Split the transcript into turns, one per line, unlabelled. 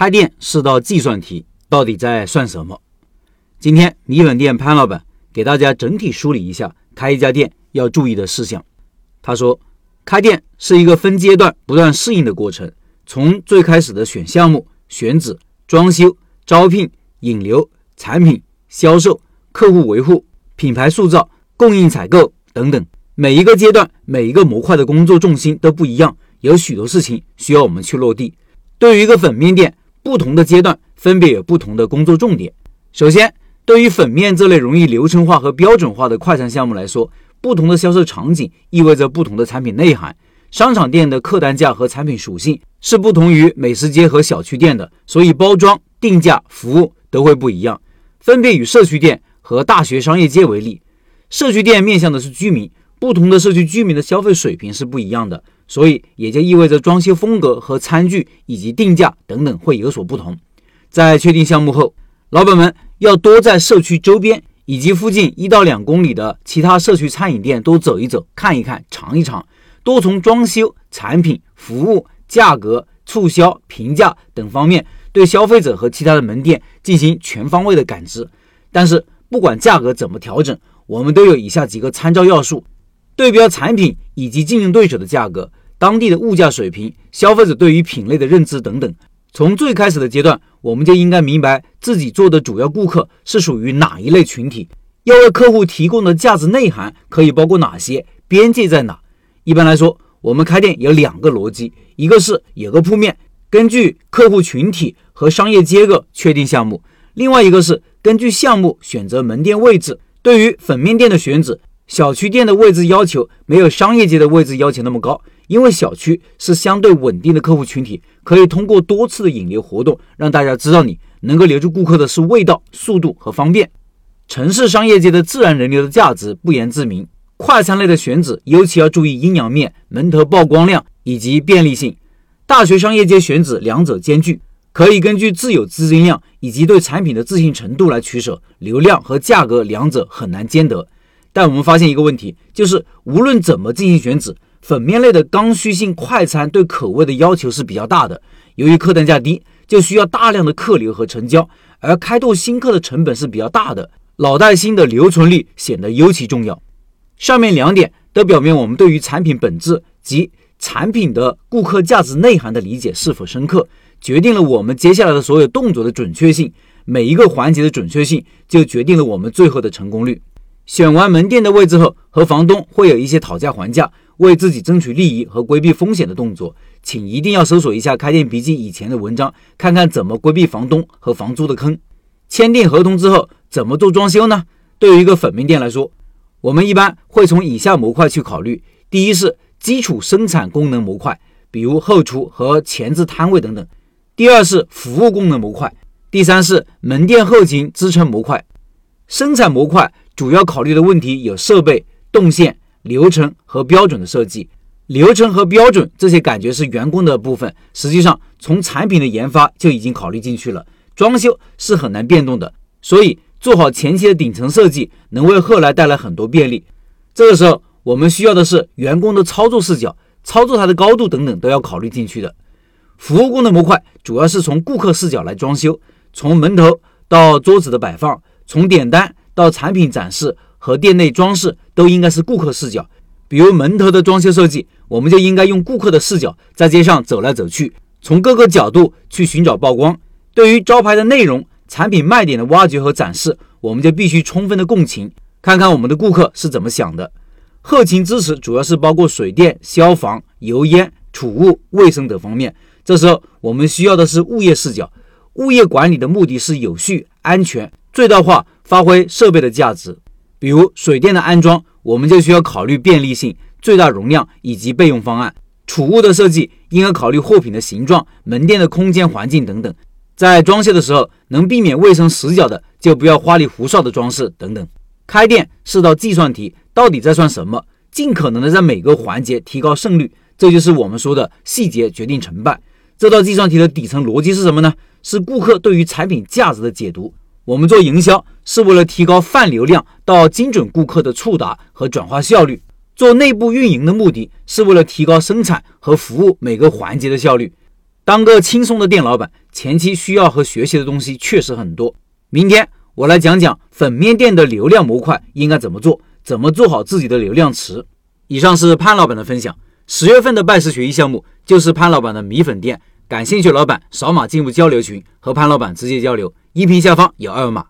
开店是道计算题，到底在算什么？今天米粉店潘老板给大家整体梳理一下开一家店要注意的事项。他说，开店是一个分阶段不断适应的过程，从最开始的选项目、选址、装修、招聘、引流、产品、销售、客户维护、品牌塑造、供应采购等等，每一个阶段、每一个模块的工作重心都不一样，有许多事情需要我们去落地。对于一个粉面店，不同的阶段分别有不同的工作重点。首先，对于粉面这类容易流程化和标准化的快餐项目来说，不同的销售场景意味着不同的产品内涵。商场店的客单价和产品属性是不同于美食街和小区店的，所以包装、定价、服务都会不一样。分别与社区店和大学商业街为例，社区店面向的是居民，不同的社区居民的消费水平是不一样的。所以也就意味着装修风格和餐具以及定价等等会有所不同。在确定项目后，老板们要多在社区周边以及附近一到两公里的其他社区餐饮店多走一走、看一看、尝一尝，多从装修、产品、服务、价格、促销、评价等方面对消费者和其他的门店进行全方位的感知。但是不管价格怎么调整，我们都有以下几个参照要素：对标产品以及竞争对手的价格。当地的物价水平、消费者对于品类的认知等等，从最开始的阶段，我们就应该明白自己做的主要顾客是属于哪一类群体，要为客户提供的价值内涵可以包括哪些，边界在哪。一般来说，我们开店有两个逻辑，一个是有个铺面，根据客户群体和商业街个确定项目；另外一个是根据项目选择门店位置。对于粉面店的选址，小区店的位置要求没有商业街的位置要求那么高。因为小区是相对稳定的客户群体，可以通过多次的引流活动，让大家知道你能够留住顾客的是味道、速度和方便。城市商业街的自然人流的价值不言自明。快餐类的选址尤其要注意阴阳面、门头曝光量以及便利性。大学商业街选址两者兼具，可以根据自有资金量以及对产品的自信程度来取舍。流量和价格两者很难兼得。但我们发现一个问题，就是无论怎么进行选址。粉面类的刚需性快餐对口味的要求是比较大的，由于客单价低，就需要大量的客流和成交，而开拓新客的成本是比较大的，老带新的留存率显得尤其重要。上面两点都表明我们对于产品本质及产品的顾客价值内涵的理解是否深刻，决定了我们接下来的所有动作的准确性，每一个环节的准确性就决定了我们最后的成功率。选完门店的位置后，和房东会有一些讨价还价。为自己争取利益和规避风险的动作，请一定要搜索一下开店笔记以前的文章，看看怎么规避房东和房租的坑。签订合同之后，怎么做装修呢？对于一个粉面店来说，我们一般会从以下模块去考虑：第一是基础生产功能模块，比如后厨和前置摊位等等；第二是服务功能模块；第三是门店后勤支撑模块。生产模块主要考虑的问题有设备、动线。流程和标准的设计，流程和标准这些感觉是员工的部分，实际上从产品的研发就已经考虑进去了。装修是很难变动的，所以做好前期的顶层设计，能为后来带来很多便利。这个时候，我们需要的是员工的操作视角、操作它的高度等等都要考虑进去的。服务功能模块主要是从顾客视角来装修，从门头到桌子的摆放，从点单到产品展示。和店内装饰都应该是顾客视角，比如门头的装修设计，我们就应该用顾客的视角在街上走来走去，从各个角度去寻找曝光。对于招牌的内容、产品卖点的挖掘和展示，我们就必须充分的共情，看看我们的顾客是怎么想的。后勤支持主要是包括水电、消防、油烟、储物、卫生等方面。这时候我们需要的是物业视角，物业管理的目的是有序、安全、最大化发挥设备的价值。比如水电的安装，我们就需要考虑便利性、最大容量以及备用方案；储物的设计应该考虑货品的形状、门店的空间环境等等。在装修的时候，能避免卫生死角的，就不要花里胡哨的装饰等等。开店是道计算题，到底在算什么？尽可能的在每个环节提高胜率，这就是我们说的细节决定成败。这道计算题的底层逻辑是什么呢？是顾客对于产品价值的解读。我们做营销是为了提高泛流量到精准顾客的触达和转化效率；做内部运营的目的是为了提高生产和服务每个环节的效率。当个轻松的店老板，前期需要和学习的东西确实很多。明天我来讲讲粉面店的流量模块应该怎么做，怎么做好自己的流量池。以上是潘老板的分享。十月份的拜师学艺项目就是潘老板的米粉店，感兴趣老板扫码进入交流群，和潘老板直接交流。音频下方有二维码。